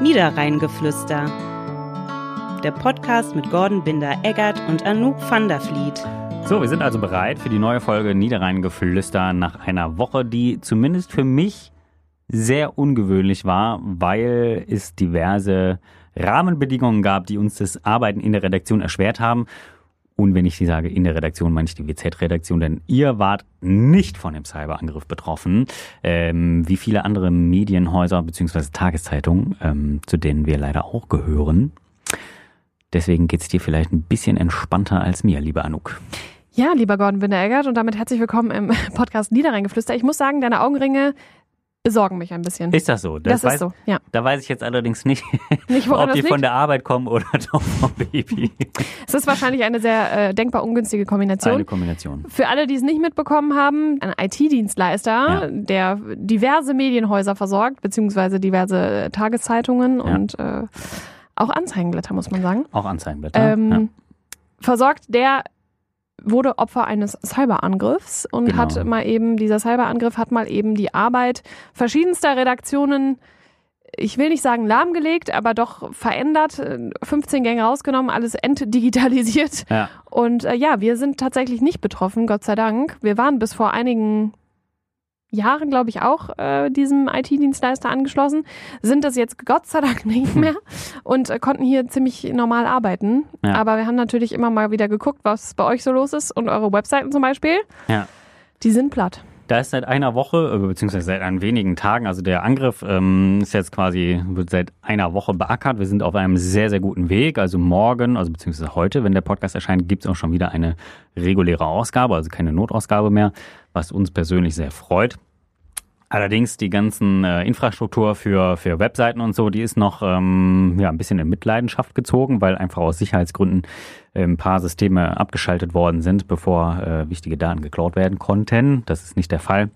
Niederrheingeflüster. Der Podcast mit Gordon Binder-Eggert und Anouk van der Vliet. So, wir sind also bereit für die neue Folge Niederrheingeflüster nach einer Woche, die zumindest für mich sehr ungewöhnlich war, weil es diverse Rahmenbedingungen gab, die uns das Arbeiten in der Redaktion erschwert haben. Und wenn ich sie sage in der Redaktion, meine ich die WZ-Redaktion, denn ihr wart nicht von dem Cyberangriff betroffen, ähm, wie viele andere Medienhäuser bzw. Tageszeitungen, ähm, zu denen wir leider auch gehören. Deswegen geht's dir vielleicht ein bisschen entspannter als mir, lieber Anouk. Ja, lieber Gordon Binder-Eggert und damit herzlich willkommen im Podcast Niederrheingeflüster. Ich muss sagen, deine Augenringe besorgen mich ein bisschen. Ist das so? Das, weiß, ist so, ja. Da weiß ich jetzt allerdings nicht, Nicht, ob das die liegt? von der Arbeit kommen oder doch vom Baby. Es ist wahrscheinlich eine sehr äh, denkbar ungünstige Kombination. Eine Kombination. Für alle, die es nicht mitbekommen haben, ein IT-Dienstleister, Ja. der diverse Medienhäuser versorgt, beziehungsweise diverse äh, Tageszeitungen Ja. und äh, auch Anzeigenblätter, muss man sagen, Auch Anzeigenblätter. ähm, ja. versorgt, der wurde Opfer eines Cyberangriffs und Genau. hat mal eben, dieser Cyberangriff hat mal eben die Arbeit verschiedenster Redaktionen, ich will nicht sagen lahmgelegt, aber doch verändert, äh, 15 Gänge rausgenommen, alles entdigitalisiert. ja. Und äh, ja, wir sind tatsächlich nicht betroffen, Gott sei Dank. Wir waren bis vor einigen Jahren, glaube ich, auch äh, diesem IT-Dienstleister angeschlossen, sind das jetzt Gott sei Dank nicht mehr und äh, konnten hier ziemlich normal arbeiten. Ja. Aber wir haben natürlich immer mal wieder geguckt, was bei euch so los ist und eure Webseiten zum Beispiel. Ja. Die sind platt. Da ist seit einer Woche, äh, beziehungsweise seit ein wenigen Tagen, also der Angriff ähm, ist jetzt quasi, wird seit einer Woche beackert. Wir sind auf einem sehr, sehr guten Weg. Also morgen, also beziehungsweise heute, wenn der Podcast erscheint, gibt es auch schon wieder eine reguläre Ausgabe, also keine Notausgabe mehr, was uns persönlich sehr freut. Allerdings die ganzen äh, Infrastruktur für, für Webseiten und so, die ist noch ähm, ja, ein bisschen in Mitleidenschaft gezogen, weil einfach aus Sicherheitsgründen äh, ein paar Systeme abgeschaltet worden sind, bevor äh, wichtige Daten geklaut werden konnten. Das ist nicht der Fall.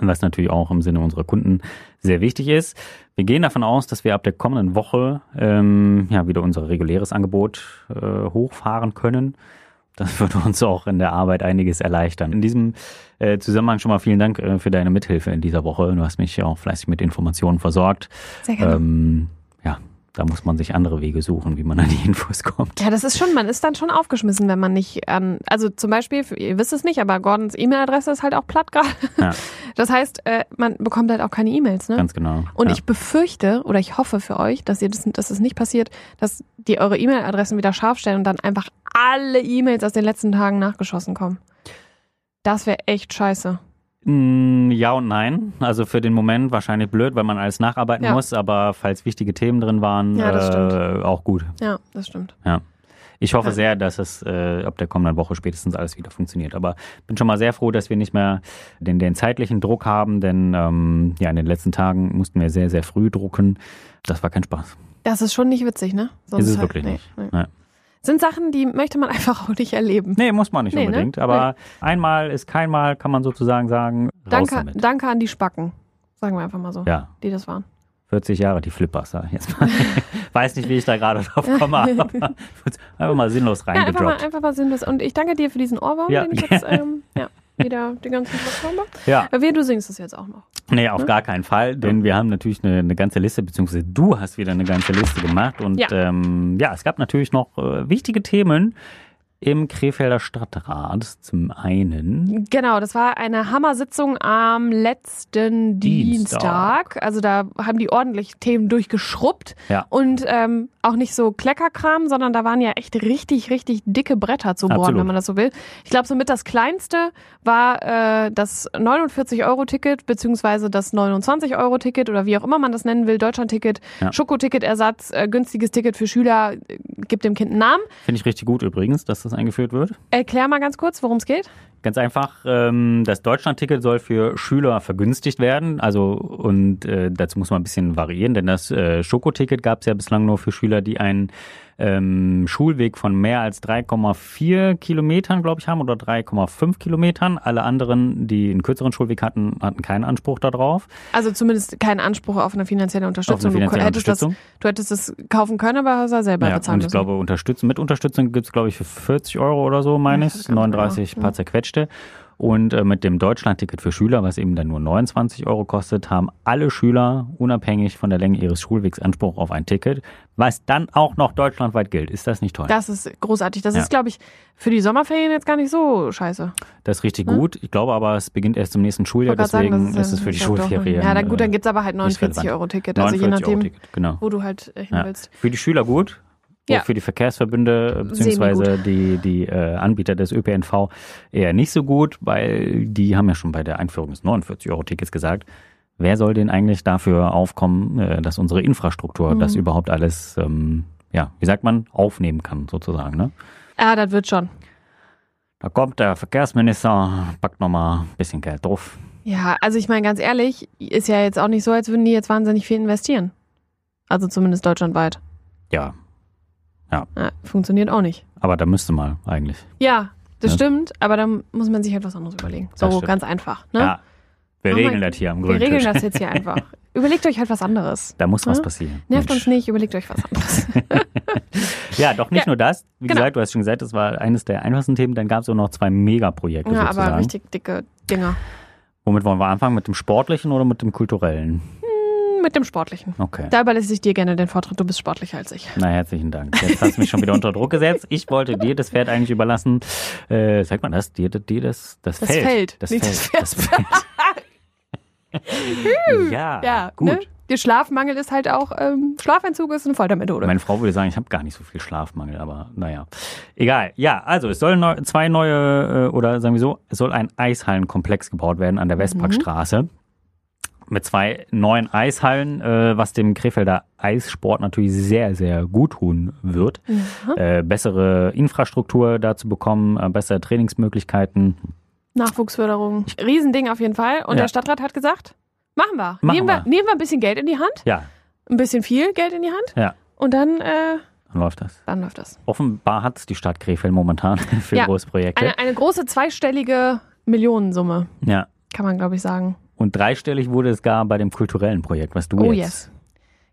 Was natürlich auch im Sinne unserer Kunden sehr wichtig ist. Wir gehen davon aus, dass wir ab der kommenden Woche ähm, ja, wieder unser reguläres Angebot äh, hochfahren können. Das würde uns auch in der Arbeit einiges erleichtern. In diesem äh, Zusammenhang schon mal vielen Dank äh, für deine Mithilfe in dieser Woche. Du hast mich auch fleißig mit Informationen versorgt. Sehr gerne. Ähm, da muss man sich andere Wege suchen, wie man an die Infos kommt. Ja, das ist schon, man ist dann schon aufgeschmissen, wenn man nicht an, also zum Beispiel, ihr wisst es nicht, aber Gordons E-Mail-Adresse ist halt auch platt gerade. Ja. Das heißt, äh, man bekommt halt auch keine E-Mails, ne? Ganz genau. Und ja. ich befürchte oder ich hoffe für euch, dass ihr das, dass es nicht passiert, dass die eure E-Mail-Adressen wieder scharf stellen und dann einfach alle E-Mails aus den letzten Tagen nachgeschossen kommen. Das wäre echt scheiße. Mm, Ja und nein. Also für den Moment wahrscheinlich blöd, weil man alles nacharbeiten Ja. muss, aber falls wichtige Themen drin waren, Ja, das äh, auch gut. Ja, das stimmt. Ich hoffe Ja. sehr, dass es äh, ab der kommenden Woche spätestens alles wieder funktioniert. Aber bin schon mal sehr froh, dass wir nicht mehr den, den zeitlichen Druck haben, denn ähm, ja, in den letzten Tagen mussten wir sehr, sehr früh drucken. Das war kein Spaß. Das ist schon nicht witzig, ne? Ist es halt- wirklich nicht. nee. Nee. Sind Sachen, die möchte man einfach auch nicht erleben. Nee, muss man nicht Nee, ne? unbedingt. Aber einmal ist kein Mal, kann man sozusagen sagen. Danke, danke an die Spacken. Sagen wir einfach mal so, Ja, die das waren. 40 Jahre, die Flippers, sag ich jetzt mal. Weiß nicht, wie ich da gerade drauf komme, aber einfach mal sinnlos Ja, einfach mal, reingedroppt. einfach mal sinnlos. Und ich danke dir für diesen Ohrwurm, Ja. den ich jetzt ähm, ja, wieder die ganze Zeit habe. Ja, Wie, du singst es jetzt auch noch. nee, auf gar keinen Fall, denn wir haben natürlich eine, eine ganze Liste, beziehungsweise du hast wieder eine ganze Liste gemacht. Und Ja. Ähm, ja, es gab natürlich noch äh, wichtige Themen im Krefelder Stadtrat. Zum einen. Genau, das war eine Hammersitzung am letzten Dienstag. Dienstag. Also da haben die ordentlich Themen durchgeschrubbt. Ja. Und ähm, auch nicht so Kleckerkram, sondern da waren ja echt richtig, richtig dicke Bretter zu bohren, Absolut. wenn man das so will. Ich glaube, somit das kleinste war äh, das 49-Euro-Ticket beziehungsweise das 29-Euro-Ticket oder wie auch immer man das nennen will, Deutschland-Ticket, Ja. Schokoticket-Ersatz, äh, günstiges Ticket für Schüler, äh, gibt dem Kind einen Namen. Finde ich richtig gut übrigens, dass das eingeführt wird. Erklär mal ganz kurz, worum es geht. Ganz einfach, ähm, das Deutschlandticket soll für Schüler vergünstigt werden. Also und äh, dazu muss man ein bisschen variieren, denn das äh, Schokoticket gab es ja bislang nur für Schüler, die einen ähm, Schulweg von mehr als 3,4 Kilometern, glaube ich, haben oder 3,5 Kilometern. Alle anderen, die einen kürzeren Schulweg hatten, hatten keinen Anspruch darauf. Also zumindest keinen Anspruch auf eine finanzielle Unterstützung. Eine finanzielle du, hättest Unterstützung. Das, du hättest es kaufen können, aber hast es selber Ja, bezahlen und ich müssen. glaube, Unterstützung, mit Unterstützung gibt's glaube ich, für 40 Euro oder so, meine Ja, ich. ganz genau, 39 ja. paar zerquetschte. Und äh, mit dem Deutschlandticket für Schüler, was eben dann nur 29 Euro kostet, haben alle Schüler unabhängig von der Länge ihres Schulwegs Anspruch auf ein Ticket, was dann auch noch deutschlandweit gilt. Ist das nicht toll? Das ist großartig. Das Ja. ist, glaube ich, für die Sommerferien jetzt gar nicht so scheiße. Das ist richtig Ne? gut. Ich glaube aber, es beginnt erst im nächsten Schuljahr, deswegen sagen, das ist es für die Schulferien. Ja, dann gut, dann äh, gibt's aber halt nicht 49 relevant. Euro Ticket. Also je 49 Euro nachdem, genau. wo du halt äh, hin Ja. willst. Für die Schüler gut. Ja. Für die Verkehrsverbünde äh, beziehungsweise die, die äh, Anbieter des ÖPNV eher nicht so gut, weil die haben ja schon bei der Einführung des 49-Euro-Tickets gesagt, wer soll denn eigentlich dafür aufkommen, äh, dass unsere Infrastruktur Mhm. das überhaupt alles, ähm, ja, wie sagt man, aufnehmen kann sozusagen. Ne? Ja, das wird schon. Da kommt der Verkehrsminister, packt nochmal ein bisschen Geld drauf. Ja, also ich meine ganz ehrlich, ist ja jetzt auch nicht so, als würden die jetzt wahnsinnig viel investieren. Also zumindest deutschlandweit. Ja, Ja, funktioniert auch nicht. aber da müsste mal eigentlich. Ja, das Ja. stimmt, aber dann muss man sich halt was anderes überlegen. So ganz einfach. Ne? Ja, wir regeln das hier am Wir grünen regeln Tisch. das jetzt hier einfach. Überlegt euch halt was anderes. Da muss was Ja? passieren. Nervt Mensch. uns nicht, überlegt euch was anderes. Ja, doch nicht Ja, nur das. Wie genau. gesagt, du hast schon gesagt, das war eines der einfachsten Themen. Dann gab es auch noch zwei Megaprojekte ja, sozusagen. aber richtig dicke Dinger. Womit wollen wir anfangen? Mit dem sportlichen oder mit dem kulturellen? Mit dem Sportlichen. Okay. Da überlasse ich dir gerne den Vortritt. Du bist sportlicher als ich. Na, herzlichen Dank. Jetzt hast du mich schon wieder unter Druck gesetzt. Ich wollte dir das Pferd eigentlich überlassen. Äh, sagt man das? Dir, dir das, das, Das Feld. Feld, Das nicht Feld. das Feld. ja, Ja, gut. Ne? Der Schlafmangel ist halt auch, ähm, Schlafentzug ist eine Foltermethode. Meine Frau würde sagen, ich habe gar nicht so viel Schlafmangel, aber naja. Egal. Ja, also es sollen neu, zwei neue, äh, oder sagen wir so, es soll ein Eishallenkomplex gebaut werden an der Westparkstraße. Mit zwei neuen Eishallen, äh, was dem Krefelder Eissport natürlich sehr, sehr gut tun wird. Ja. Äh, bessere Infrastruktur dazu bekommen, äh, bessere Trainingsmöglichkeiten. Nachwuchsförderung. Riesending auf jeden Fall. Und Ja. der Stadtrat hat gesagt, machen wir. Machen nehmen, wir. wir. nehmen wir ein bisschen Geld in die Hand. Ja, Ein bisschen viel Geld in die Hand. ja, Und dann, äh, dann läuft das. dann läuft das. Offenbar hat die Stadt Krefeld momentan für Ja. Großprojekte. Eine, eine große zweistellige Millionensumme, ja. kann man glaube ich sagen. Und dreistellig wurde es gar bei dem kulturellen Projekt, was du Oh jetzt yes.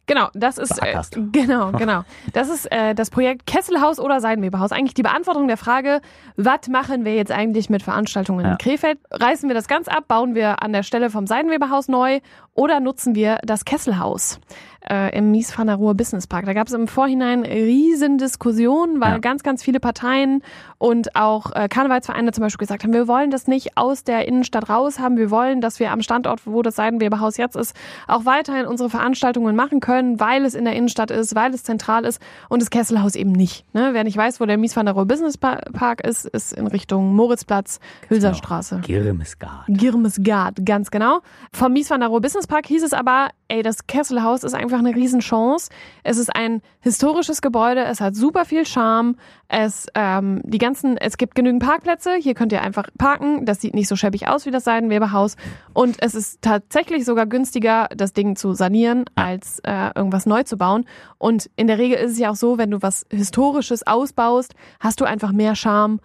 Genau, das ist äh, genau, genau. Das ist äh, das Projekt Kesselhaus oder Seidenweberhaus. Eigentlich die Beantwortung der Frage, was machen wir jetzt eigentlich mit Veranstaltungen Ja. in Krefeld? Reißen wir das ganz ab, bauen wir an der Stelle vom Seidenweberhaus neu oder nutzen wir das Kesselhaus äh, im Mies van der Ruhr Business Park? Da gab es im Vorhinein riesen Diskussionen, weil Ja. ganz, ganz viele Parteien und auch äh, Karnevalsvereine zum Beispiel gesagt haben, wir wollen das nicht aus der Innenstadt raus haben, wir wollen, dass wir am Standort, wo das Seidenweberhaus jetzt ist, auch weiterhin unsere Veranstaltungen machen können, weil es in der Innenstadt ist, weil es zentral ist und das Kesselhaus eben nicht. Ne? Wer nicht weiß, wo der Mies van der Rohe Business Pa- Park ist, ist in Richtung Moritzplatz, Hülserstraße. Girmesgard. Girmesgard, ganz genau. Vom Mies van der Rohe Business Park hieß es aber, ey, das Kesselhaus ist einfach eine Riesenchance. Es ist ein historisches Gebäude, es hat super viel Charme. Es, ähm, die ganzen, es gibt genügend Parkplätze, hier könnt ihr einfach parken. Das sieht nicht so schäbig aus wie das Seidenweberhaus. Und es ist tatsächlich sogar günstiger, das Ding zu sanieren, als äh, irgendwas neu zu bauen. Und in der Regel ist es ja auch so, wenn du was Historisches ausbaust, hast du einfach mehr Charme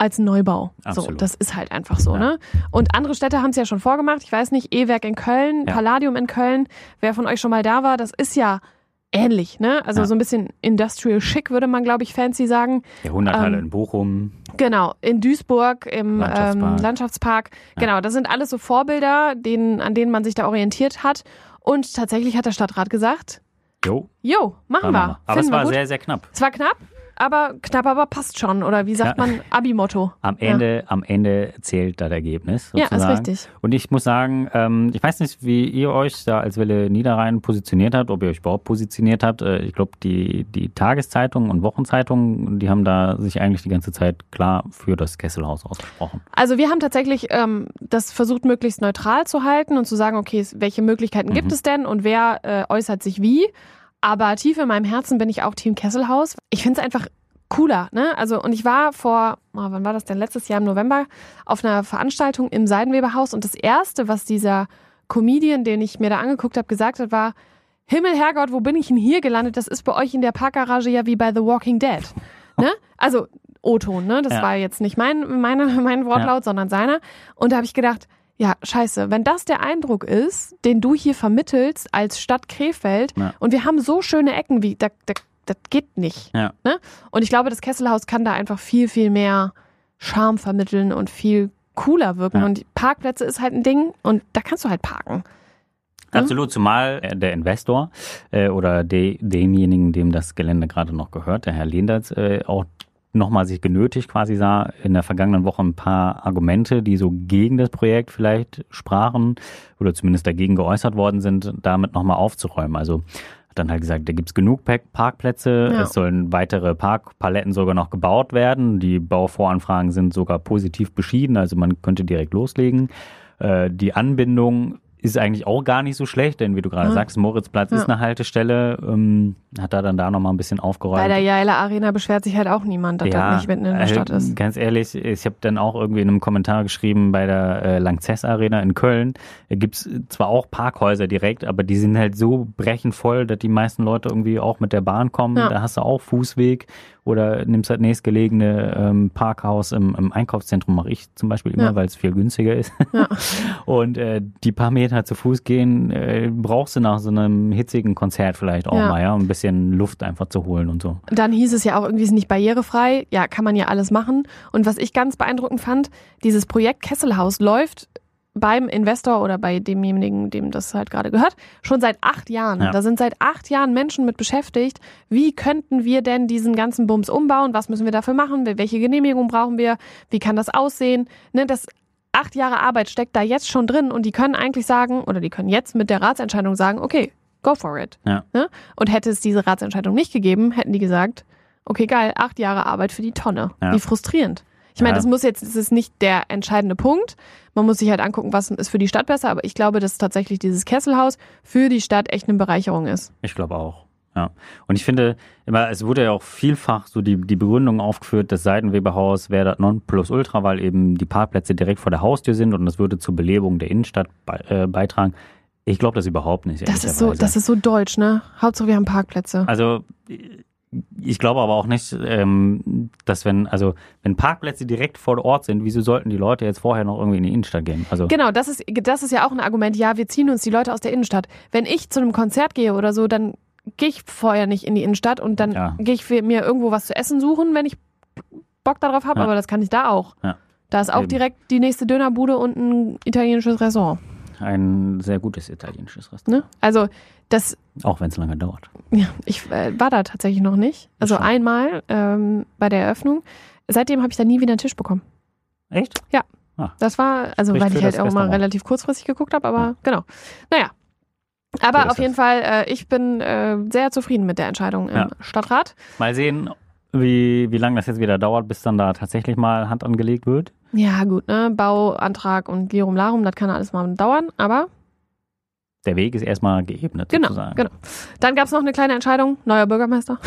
als Neubau. So, Absolut. das ist halt einfach so, Ja. ne? Und andere Städte haben es ja schon vorgemacht. Ich weiß nicht, E-Werk in Köln, Ja. Palladium in Köln. Wer von euch schon mal da war, das ist ja ähnlich, ne? Also Ja. so ein bisschen industrial schick, würde man, glaube ich, fancy sagen. Jahrhunderthalle Ähm, in Bochum. Genau, in Duisburg im Landschaftspark. Ähm, Landschaftspark. Genau, das sind alles so Vorbilder, denen, an denen man sich da orientiert hat. Und tatsächlich hat der Stadtrat gesagt, Jo, jo, machen wir. wir. Aber es Finden wir war sehr, sehr knapp. es war knapp, aber knapp, aber passt schon. Oder wie sagt Ja. man, Abi-Motto. Am Ende, am Ende zählt das Ergebnis. Ja, ist sozusagen. richtig. Und ich muss sagen, ähm, ich weiß nicht, wie ihr euch da als Welle Niederrhein positioniert habt, ob ihr euch überhaupt positioniert habt. Äh, ich glaube, die, die Tageszeitungen und Wochenzeitungen, die haben da sich eigentlich die ganze Zeit klar für das Kesselhaus ausgesprochen. Also wir haben tatsächlich ähm, das versucht, möglichst neutral zu halten und zu sagen, okay, welche Möglichkeiten gibt Mhm. es denn und wer äh, äußert sich wie. Aber tief in meinem Herzen bin ich auch Team Kesselhaus. Ich finde es einfach cooler, ne? Also und ich war vor, oh, wann war das denn? Letztes Jahr im November auf einer Veranstaltung im Seidenweberhaus und das erste, was dieser Comedian, den ich mir da angeguckt habe, gesagt hat, war Himmel, Herrgott, wo bin ich denn hier gelandet? Das ist bei euch in der Parkgarage ja wie bei The Walking Dead. Ne? Also O-Ton, ne? Das Ja. war jetzt nicht mein, meine, mein Wortlaut, sondern seiner. Und da habe ich gedacht, ja, scheiße, wenn das der Eindruck ist, den du hier vermittelst als Stadt Krefeld, Ja. und wir haben so schöne Ecken, wie, da, da, das geht nicht. Ja. Ne? Und ich glaube, das Kesselhaus kann da einfach viel, viel mehr Charme vermitteln und viel cooler wirken. Ja. Und Parkplätze ist halt ein Ding und da kannst du halt parken. Ja. Absolut, zumal äh, der Investor äh, oder de, demjenigen, dem das Gelände gerade noch gehört, der Herr Lehndertz, äh, auch nochmal sich genötigt quasi sah, in der vergangenen Woche ein paar Argumente, die so gegen das Projekt vielleicht sprachen oder zumindest dagegen geäußert worden sind, damit nochmal aufzuräumen. Also hat dann halt gesagt, da gibt's genug Park- Parkplätze, Ja. es sollen weitere Parkpaletten sogar noch gebaut werden. Die Bauvoranfragen sind sogar positiv beschieden, also man könnte direkt loslegen. Äh, die Anbindung ist eigentlich auch gar nicht so schlecht, denn wie du gerade Ja. sagst, Moritzplatz Ja. ist eine Haltestelle, ähm, hat da dann da nochmal ein bisschen aufgeräumt. Bei der Jaila Arena beschwert sich halt auch niemand, dass das nicht mitten in der äh, Stadt ist. Ganz ehrlich, ich habe dann auch irgendwie in einem Kommentar geschrieben, bei der äh, Lanxess Arena in Köln äh, gibt's zwar auch Parkhäuser direkt, aber die sind halt so brechend voll, dass die meisten Leute irgendwie auch mit der Bahn kommen. Ja. Da hast du auch Fußweg oder nimmst halt nächstgelegene ähm, Parkhaus im, im Einkaufszentrum, mache ich zum Beispiel immer, Ja. weil es viel günstiger ist. Ja. Und äh, die paar Meter zu Fuß gehen, äh, brauchst du nach so einem hitzigen Konzert vielleicht auch Ja. mal, ja, um ein bisschen Luft einfach zu holen und so. Dann hieß es ja auch irgendwie, ist nicht barrierefrei. Ja, kann man ja alles machen. Und was ich ganz beeindruckend fand, dieses Projekt Kesselhaus läuft beim Investor oder bei demjenigen, dem das halt gerade gehört, schon seit acht Jahren. Ja. Da sind seit acht Jahren Menschen mit beschäftigt. Wie könnten wir denn diesen ganzen Bums umbauen? Was müssen wir dafür machen? Welche Genehmigung brauchen wir? Wie kann das aussehen? Ne, das acht Jahre Arbeit steckt da jetzt schon drin und die können eigentlich sagen, oder die können jetzt mit der Ratsentscheidung sagen, okay, go for it. Ja. Ne? Und hätte es diese Ratsentscheidung nicht gegeben, hätten die gesagt, okay, geil, acht Jahre Arbeit für die Tonne. Ja. Wie frustrierend. Ich meine, Ja. das muss jetzt, das ist nicht der entscheidende Punkt. Man muss sich halt angucken, was ist für die Stadt besser, aber ich glaube, dass tatsächlich dieses Kesselhaus für die Stadt echt eine Bereicherung ist. Ich glaube auch. Ja. Und ich finde, immer, es wurde ja auch vielfach so die, die Begründung aufgeführt, das Seitenweberhaus wäre das Nonplusultra, weil eben die Parkplätze direkt vor der Haustür sind und das würde zur Belebung der Innenstadt bei, äh, beitragen. Ich glaube das überhaupt nicht. Das ist so, das ist so deutsch, ne? Hauptsache wir haben Parkplätze. Also ich glaube aber auch nicht, ähm, dass wenn, also wenn Parkplätze direkt vor Ort sind, wieso sollten die Leute jetzt vorher noch irgendwie in die Innenstadt gehen? Also Genau, das ist, das ist ja auch ein Argument. Ja, wir ziehen uns die Leute aus der Innenstadt. Wenn ich zu einem Konzert gehe oder so, dann gehe ich vorher nicht in die Innenstadt und dann Ja. gehe ich mir irgendwo was zu essen suchen, wenn ich Bock darauf habe. Ja. Aber das kann ich da auch. Ja. Da ist auch Eben. direkt die nächste Dönerbude und ein italienisches Restaurant. Ein sehr gutes italienisches Restaurant. Ne? Also das, Auch wenn es lange dauert. ja, ich äh, war da tatsächlich noch nicht. Also Schon. einmal ähm, bei der Eröffnung. Seitdem habe ich da nie wieder einen Tisch bekommen. Echt? Das war, also weil ich halt auch mal relativ kurzfristig geguckt habe, aber Ja. genau. Naja. Aber auf jeden das. Fall, äh, ich bin äh, sehr zufrieden mit der Entscheidung im Ja. Stadtrat. Mal sehen, wie, wie lange das jetzt wieder dauert, bis dann da tatsächlich mal Hand angelegt wird. Ja, gut, ne? Bauantrag und Lirum Larum, das kann alles mal dauern, aber Der Weg ist erstmal geebnet, genau, sozusagen. genau. Dann gab es noch eine kleine Entscheidung, neuer Bürgermeister.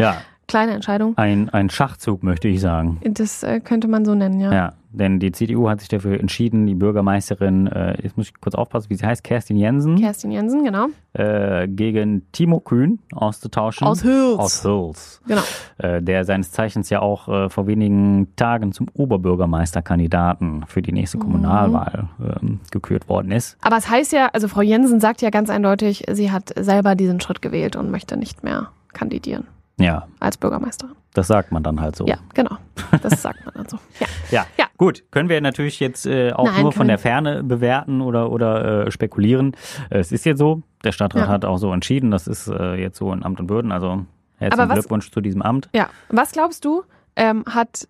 Ja, Kleine Entscheidung. ein, ein Schachzug, möchte ich sagen. Das äh, könnte man so nennen, ja. Ja, denn die CDU hat sich dafür entschieden, die Bürgermeisterin, äh, jetzt muss ich kurz aufpassen, wie sie heißt, Kerstin Jensen, Kerstin Jensen, genau. äh, gegen Timo Kühn auszutauschen. Aus Hüls. Aus Hüls. Genau. Äh, der seines Zeichens ja auch äh, vor wenigen Tagen zum Oberbürgermeisterkandidaten für die nächste Mhm. Kommunalwahl ähm, gekürt worden ist. Aber es heißt ja, also Frau Jensen sagt ja ganz eindeutig, sie hat selber diesen Schritt gewählt und möchte nicht mehr kandidieren Ja, als Bürgermeisterin. das sagt man dann halt so. Ja, genau. Das sagt man dann so. Ja. Ja. Ja. gut. Können wir natürlich jetzt äh, auch Nein, nur von der Ferne bewerten oder, oder äh, spekulieren. Es ist jetzt so, der Stadtrat Ja. hat auch so entschieden, das ist äh, jetzt so in Amt und Würden. Also herzlichen was- Glückwunsch zu diesem Amt. Ja, was glaubst du, ähm, hat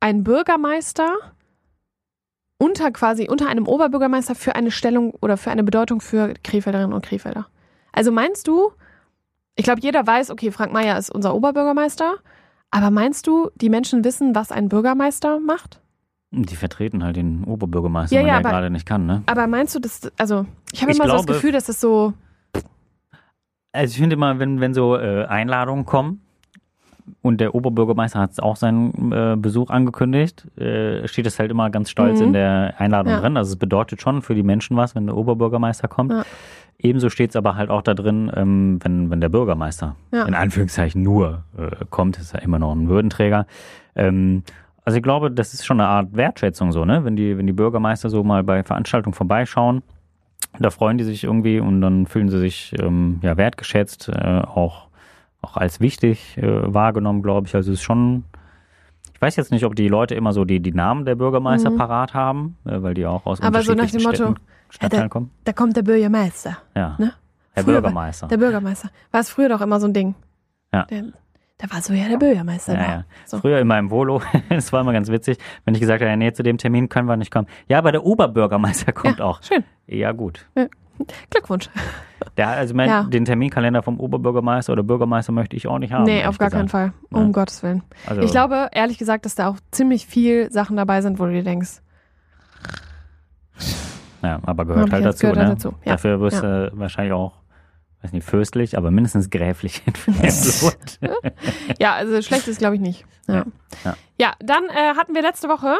ein Bürgermeister unter quasi unter einem Oberbürgermeister für eine Stellung oder für eine Bedeutung für Krefelderinnen und Krefelder? Also meinst du, ich glaube, jeder weiß, okay, Frank Mayer ist unser Oberbürgermeister, aber meinst du, die Menschen wissen, was ein Bürgermeister macht? Die vertreten halt den Oberbürgermeister, Ja, weil ja, der gerade nicht kann, ne? Aber meinst du, dass, also, ich habe immer so das glaube- Gefühl, dass das so, Also ich finde immer, wenn, wenn so äh, Einladungen kommen und der Oberbürgermeister hat auch seinen äh, Besuch angekündigt, äh, steht es halt immer ganz stolz Mhm. in der Einladung Ja. drin. Also es bedeutet schon für die Menschen was, wenn der Oberbürgermeister kommt. Ja. Ebenso steht es aber halt auch da drin, ähm, wenn, wenn der Bürgermeister Ja. in Anführungszeichen nur äh, kommt, ist ja immer noch ein Würdenträger. Ähm, also ich glaube, das ist schon eine Art Wertschätzung so, ne? Wenn die, wenn die Bürgermeister so mal bei Veranstaltungen vorbeischauen, da freuen die sich irgendwie und dann fühlen sie sich ähm, ja wertgeschätzt, äh, auch, auch als wichtig äh, wahrgenommen, glaube ich. Also es ist schon, ich weiß jetzt nicht, ob die Leute immer so die, die Namen der Bürgermeister Mhm. parat haben, äh, weil die auch aus Aber so nach dem unterschiedlichen Motto, Städten, Stadtteilen der- kommen. Da kommt der Bürgermeister. Ja. ne? Herr Früher war- Bürgermeister. Der Bürgermeister. War es früher doch immer so ein Ding. Ja. Der, da war so ja der Bürgermeister Ja, da. ja. So. Früher in meinem Volo, das war immer ganz witzig, wenn ich gesagt habe, ja, nee, zu dem Termin können wir nicht kommen. Ja, aber der Oberbürgermeister kommt ja, auch. Schön. Ja, gut. Glückwunsch. Der, also mein, Ja. den Terminkalender vom Oberbürgermeister oder Bürgermeister möchte ich auch nicht haben. nee, auf gar keinen gesagt. Fall. Um Ja. Gottes Willen. Also, Ich glaube, ehrlich gesagt, dass da auch ziemlich viel Sachen dabei sind, wo du dir denkst, Ja, aber gehört Hab halt dazu. gehört ne? halt dazu. Ja. Dafür wirst du wahrscheinlich auch, weiß nicht, fürstlich, aber mindestens gräflich entlohnt. Ja, also schlecht ist, glaube ich, nicht. Ja, Ja. ja. Ja. dann äh, hatten wir letzte Woche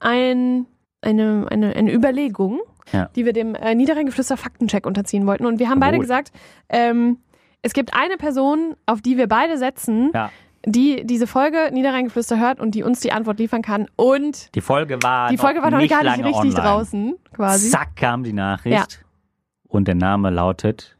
ein, eine, eine, eine Überlegung, Ja. die wir dem äh, Niederrheingeflüster Faktencheck unterziehen wollten. Und wir haben beide Jawohl. gesagt, ähm, es gibt eine Person, auf die wir beide setzen, ja, die diese Folge Niederrheingeflüster hört und die uns die Antwort liefern kann. Und die Folge war die Folge noch war noch nicht gar nicht lange richtig online. draußen, quasi. Zack kam die Nachricht. Und der Name lautet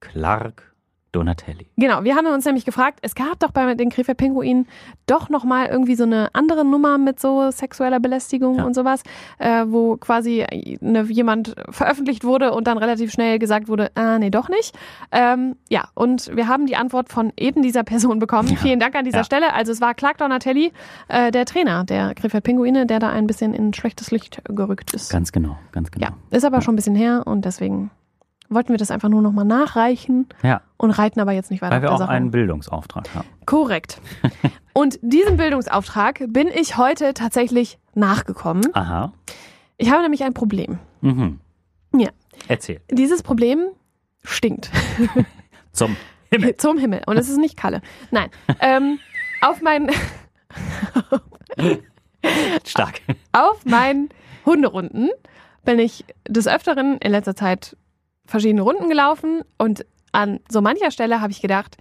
Clark Donatelli. Genau, wir haben uns nämlich gefragt, es gab doch bei den Krefeld Pinguinen doch nochmal irgendwie so eine andere Nummer mit so sexueller Belästigung Ja. und sowas, äh, wo quasi eine, jemand veröffentlicht wurde und dann relativ schnell gesagt wurde, ah, nee, doch nicht. Ähm, ja, und wir haben die Antwort von eben dieser Person bekommen. Ja. Vielen Dank an dieser Ja. Stelle. Also es war Clark Donatelli, äh, der Trainer der Krefeld Pinguine, der da ein bisschen in schlechtes Licht gerückt ist. Ganz genau, ganz genau. Ja, ist aber schon ein bisschen her und deswegen wollten wir das einfach nur nochmal nachreichen Ja, und reiten aber jetzt nicht weiter weil wir auf auch der Sache. einen Bildungsauftrag haben. Korrekt. Und diesem Bildungsauftrag bin ich heute tatsächlich nachgekommen. Aha. Ich habe nämlich ein Problem. Mhm. Ja. Erzähl. Dieses Problem stinkt. Zum Himmel. Zum Himmel. Und es ist nicht Kalle. Nein. ähm, auf meinen Stark. auf meinen Hunderunden bin ich des Öfteren in letzter Zeit verschiedene Runden gelaufen und an so mancher Stelle habe ich gedacht,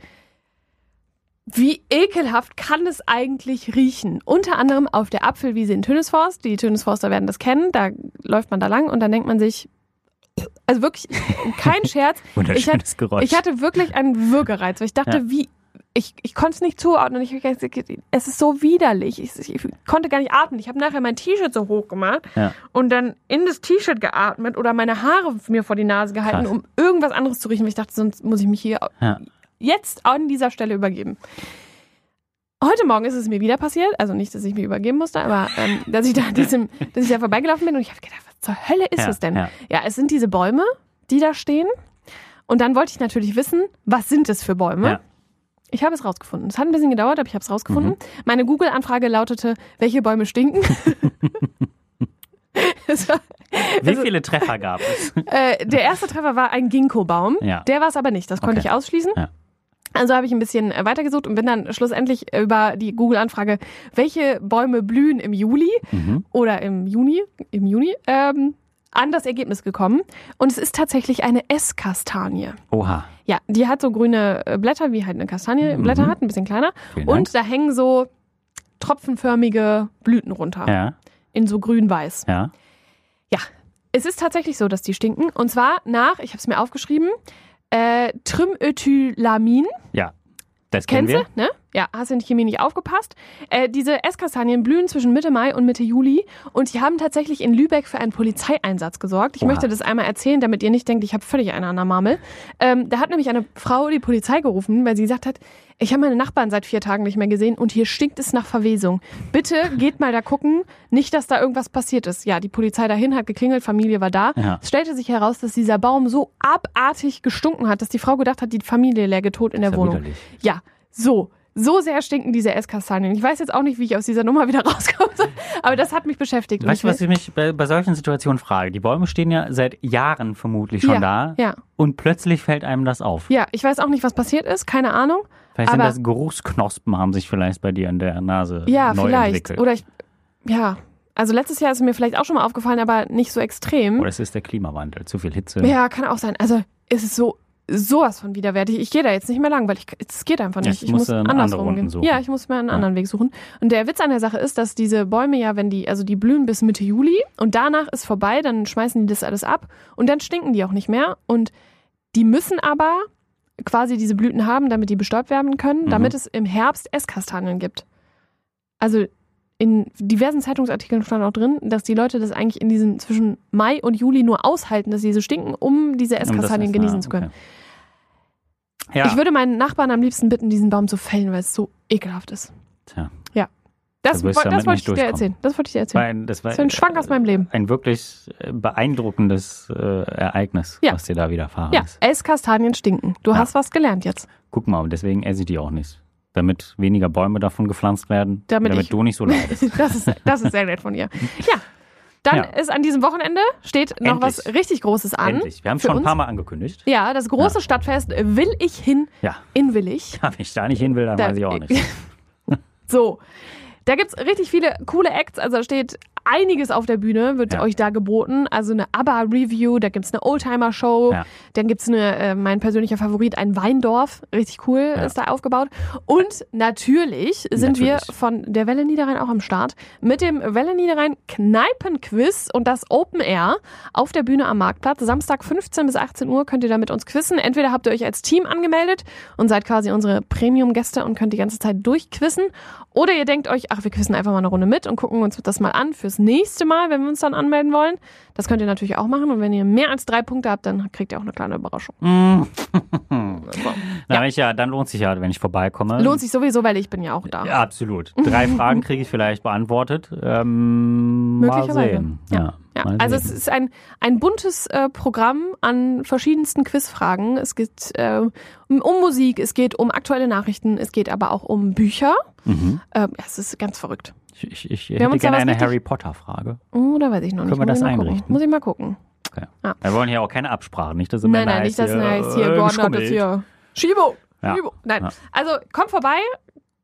wie ekelhaft kann es eigentlich riechen? Unter anderem auf der Apfelwiese in Tönisforst. Die Tönisforster werden das kennen. Da läuft man da lang und dann denkt man sich, also wirklich kein Scherz. Ich, hat, Wunderschönes Geräusch. ich hatte wirklich einen Würgereiz, weil ich dachte, Ja. wie, ich, ich konnte es nicht zuordnen. Ich, es ist so widerlich. Ich, ich konnte gar nicht atmen. Ich habe nachher mein T-Shirt so hoch gemacht Ja. und dann in das T-Shirt geatmet oder meine Haare mir vor die Nase gehalten, Krass. um irgendwas anderes zu riechen. Weil ich dachte, sonst muss ich mich hier Ja. jetzt an dieser Stelle übergeben. Heute Morgen ist es mir wieder passiert, also nicht, dass ich mich übergeben musste, aber ähm, dass ich da diesem, dass ich da vorbeigelaufen bin und ich habe gedacht, was zur Hölle ist Ja, es denn? ja. ja, es sind diese Bäume, die da stehen. Und dann wollte ich natürlich wissen, was sind es für Bäume? Ja. Ich habe es rausgefunden. Es hat ein bisschen gedauert, aber ich habe es rausgefunden. Mhm. Meine Google-Anfrage lautete, welche Bäume stinken? War- Wie also- viele Treffer gab es? äh, der erste Treffer war ein Ginkgo-Baum. Ja. Der war es aber nicht. Das konnte Okay. ich ausschließen. Ja. Also habe ich ein bisschen äh, weitergesucht und bin dann schlussendlich über die Google-Anfrage, welche Bäume blühen im Juli Mhm. oder im Juni, im Juni, ähm, an das Ergebnis gekommen. Und es ist tatsächlich eine Esskastanie. Oha. Ja, die hat so grüne äh, Blätter, wie halt eine Kastanie Mhm. Blätter hat, ein bisschen kleiner. Vielen Dank. Und da hängen so tropfenförmige Blüten runter. Ja, In so grün-weiß. ja. Ja, es ist tatsächlich so, dass die stinken. Und zwar nach, ich habe es mir aufgeschrieben, äh, Trimöthylamin. Ja. Das kennen Kennst wir. du? Ne? Ja, hast du in die Chemie nicht aufgepasst. Äh, diese Esskastanien blühen zwischen Mitte Mai und Mitte Juli und die haben tatsächlich in Lübeck für einen Polizeieinsatz gesorgt. Ich Oha. möchte das einmal erzählen, damit ihr nicht denkt, ich habe völlig eine an der Marmel. Ähm, da hat nämlich eine Frau die Polizei gerufen, weil sie gesagt hat, ich habe meine Nachbarn seit vier Tagen nicht mehr gesehen und hier stinkt es nach Verwesung. Bitte geht mal da gucken, nicht, dass da irgendwas passiert ist. Ja, die Polizei dahin hat geklingelt, Familie war da. Ja. Es stellte sich heraus, dass dieser Baum so abartig gestunken hat, dass die Frau gedacht hat, die Familie läge tot in der Wohnung. widerlich. Ja, so. So sehr stinken diese Esskastanien. Ich weiß jetzt auch nicht, wie ich aus dieser Nummer wieder rauskomme, aber das hat mich beschäftigt. Weißt du, was ich mich bei, bei solchen Situationen frage? Die Bäume stehen ja seit Jahren vermutlich schon Ja, da ja. und plötzlich fällt einem das auf. Ja, ich weiß auch nicht, was passiert ist, keine Ahnung. Vielleicht sind das Geruchsknospen, haben sich vielleicht bei dir in der Nase Ja, neu vielleicht. entwickelt. Oder ich, ja. Also letztes Jahr ist es mir vielleicht auch schon mal aufgefallen, aber nicht so extrem. Oder es ist der Klimawandel, zu viel Hitze. Ja, kann auch sein. Also es ist so sowas von widerwärtig. Ich gehe da jetzt nicht mehr lang, weil ich es geht einfach Ja, nicht. ich ich muss, muss äh, andersrum gehen. Suchen. Ja, ich muss mir einen Ja. anderen Weg suchen. Und der Witz an der Sache ist, dass diese Bäume ja, wenn die, also die blühen bis Mitte Juli und danach ist vorbei, dann schmeißen die das alles ab und dann stinken die auch nicht mehr. Und die müssen aber quasi diese Blüten haben, damit die bestäubt werden können, Mhm. damit es im Herbst Esskastanien gibt. Also in diversen Zeitungsartikeln stand auch drin, dass die Leute das eigentlich in diesem zwischen Mai und Juli nur aushalten, dass sie so stinken, um diese Um Esskastanien Essen, genießen ja, zu können. okay. Ja, Ich würde meinen Nachbarn am liebsten bitten, diesen Baum zu fällen, weil es so ekelhaft ist. Tja. Das, Da wirst woll- du das damit wollte ich dir erzählen. Das wollte ich dir das war erzählen. ein, das war Das ist ein Schwank aus meinem Leben. ein wirklich äh, beeindruckendes äh, Ereignis, Ja. was dir da widerfahren Ja, ist. Esskastanien stinken. Du Ja. hast was gelernt jetzt. Guck mal, und deswegen esse ich die auch nicht. Damit weniger Bäume davon gepflanzt werden, Damit damit, ich- du nicht so leidest. Das ist, das ist sehr nett von ihr. Ja. Dann Ja. ist an diesem Wochenende steht noch Endlich. was richtig Großes an. Endlich. Wir haben für schon ein paar Mal angekündigt. Ja, das große Stadtfest will ich hin Ja, in Willig. wenn ich da nicht hin will, dann Da- weiß ich auch nicht. So. Da gibt's richtig viele coole Acts. Also da steht einiges auf der Bühne, wird Ja. euch da geboten. Also eine ABBA-Review, da gibt's eine Oldtimer-Show, Ja. dann gibt's eine, äh, mein persönlicher Favorit, ein Weindorf. Richtig cool Ja. ist da aufgebaut. Und natürlich sind wir Natürlich. von der Welle Niederrhein auch am Start mit dem Welle Niederrhein Kneipenquiz und das Open Air auf der Bühne am Marktplatz. Samstag 15 bis 18 Uhr könnt ihr da mit uns quizzen. Entweder habt ihr euch als Team angemeldet und seid quasi unsere Premium-Gäste und könnt die ganze Zeit durchquissen. Oder ihr denkt euch, ach, wir quissen einfach mal eine Runde mit und gucken uns das mal an fürs nächste Mal, wenn wir uns dann anmelden wollen. Das könnt ihr natürlich auch machen. Und wenn ihr mehr als drei Punkte habt, dann kriegt ihr auch eine kleine Überraschung. Mm. Na, wenn ich ja, dann lohnt sich ja, wenn ich vorbeikomme. Lohnt sich sowieso, weil ich bin ja auch da. Ja, absolut. Drei Fragen kriege ich vielleicht beantwortet. Ähm, mal Möglicherweise. sehen. Ja. Ja, also es ist ein, ein buntes äh, Programm an verschiedensten Quizfragen. Es geht äh, um, um Musik, es geht um aktuelle Nachrichten, es geht aber auch um Bücher. Mhm. Ähm, ja, es ist ganz verrückt. Ich, ich, ich hätte gerne eine Harry Potter Frage. Oh, da weiß ich noch nicht. Können wir das einrichten? Gucken. Muss ich mal gucken. Okay. Ja. Wir wollen hier auch keine Absprachen, nicht, dass Nein, nein, nicht, dass es heißt, hier, äh, Gordon hat das hier. Schiebo! Ja. Schiebo! Nein. Ja. Also kommt vorbei,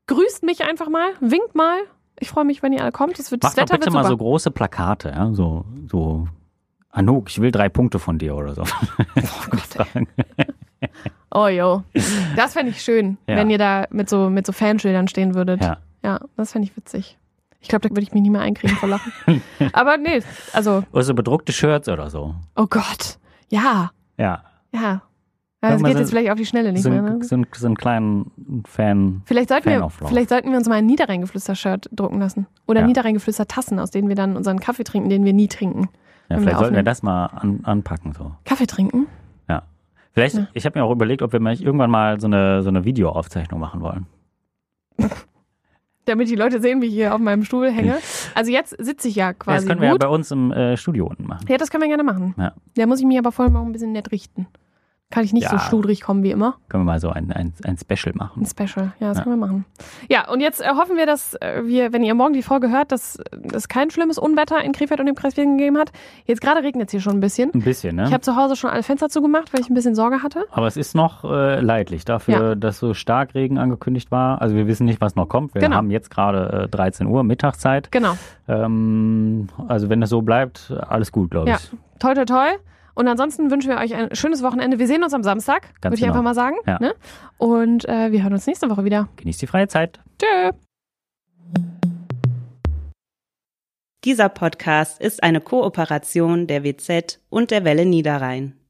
grüßt mich einfach mal, winkt mal. Ich freue mich, wenn ihr alle kommt. Das, wird, das Mach doch Wetter bitte wird mal super. so große Plakate, ja? so, so Anouk, ich will drei Punkte von dir oder so. Fragen. Oh jo. Das fände ich schön, Ja. wenn ihr da mit so, mit so Fanschildern stehen würdet. ja. Ja, das fände ich witzig. Ich glaube, da würde ich mich nicht mehr einkriegen vor Lachen. Aber nee, also, Oder so bedruckte Shirts oder so. oh Gott. Ja, Ja. ja. ja das geht so- jetzt vielleicht auf die Schnelle nicht so, mehr. Ne? so, ein, so einen kleinen Fan. Vielleicht sollten, wir, Fanauflauf. vielleicht sollten wir uns mal ein Niederrheingeflüster-Shirt drucken lassen. Oder Ja. Niederrheingeflüster-Tassen, aus denen wir dann unseren Kaffee trinken, den wir nie trinken. Ja, Wenn wir vielleicht sollten wir das mal an, anpacken. So. Kaffee trinken? Ja. Vielleicht, Ja. ich habe mir auch überlegt, ob wir mal irgendwann mal so eine, so eine Videoaufzeichnung machen wollen. Damit die Leute sehen, wie ich hier auf meinem Stuhl hänge. Also jetzt sitze ich ja Ja, quasi das können wir ja gut. bei uns im äh, Studio unten machen. Ja, das können wir gerne machen. Ja. Da muss ich mich aber vorher noch ein bisschen nett richten. Kann ich nicht so Ja. schludrig kommen wie immer. Können wir mal so ein, ein, ein Special machen. Ein Special, ja, das Ja. können wir machen. Ja, und jetzt äh, hoffen wir, dass äh, wir, wenn ihr morgen die Folge hört, dass es kein schlimmes Unwetter in Krefeld und dem Kreis gegeben hat. Jetzt gerade regnet es hier schon ein bisschen. Ein bisschen, ne? Ich habe zu Hause schon alle Fenster zugemacht, weil ich ein bisschen Sorge hatte. Aber es ist noch äh, leidlich dafür, Ja. dass so Starkregen angekündigt war. Also wir wissen nicht, was noch kommt. Wir Genau. haben jetzt gerade äh, 13 Uhr Mittagszeit. Genau. Ähm, also wenn es so bleibt, alles gut, glaube Ja. ich. Toi, toi, toi. Und ansonsten wünschen wir euch ein schönes Wochenende. Wir sehen uns am Samstag, würde ich genau. einfach mal sagen. Ja. Ne? Und äh, wir hören uns nächste Woche wieder. Genießt die freie Zeit. Tschö. Dieser Podcast ist eine Kooperation der WZ und der Welle Niederrhein.